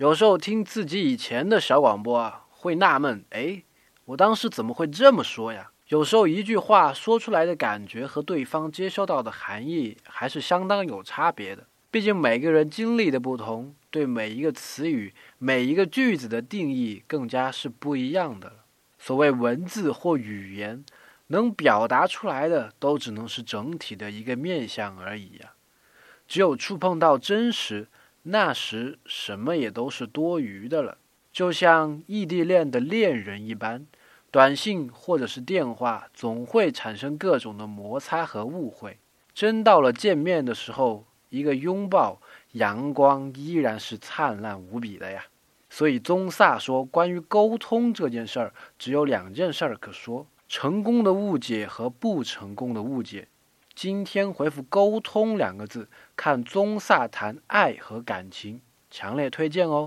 有时候听自己以前的小广播啊，会纳闷，哎，我当时怎么会这么说呀？有时候一句话说出来的感觉和对方接收到的含义还是相当有差别的。毕竟每个人经历的不同，对每一个词语、每一个句子的定义更加是不一样的。所谓文字或语言，能表达出来的都只能是整体的一个面相而已呀。只有触碰到真实，那时什么也都是多余的了。就像异地恋的恋人一般。短信或者是电话总会产生各种的摩擦和误会，真到了见面的时候，一个拥抱，阳光依然是灿烂无比的呀。所以宗萨说，关于沟通这件事儿，只有两件事儿可说：成功的误解和不成功的误解。今天回复“沟通”两个字，看宗萨谈爱和感情，强烈推荐哦。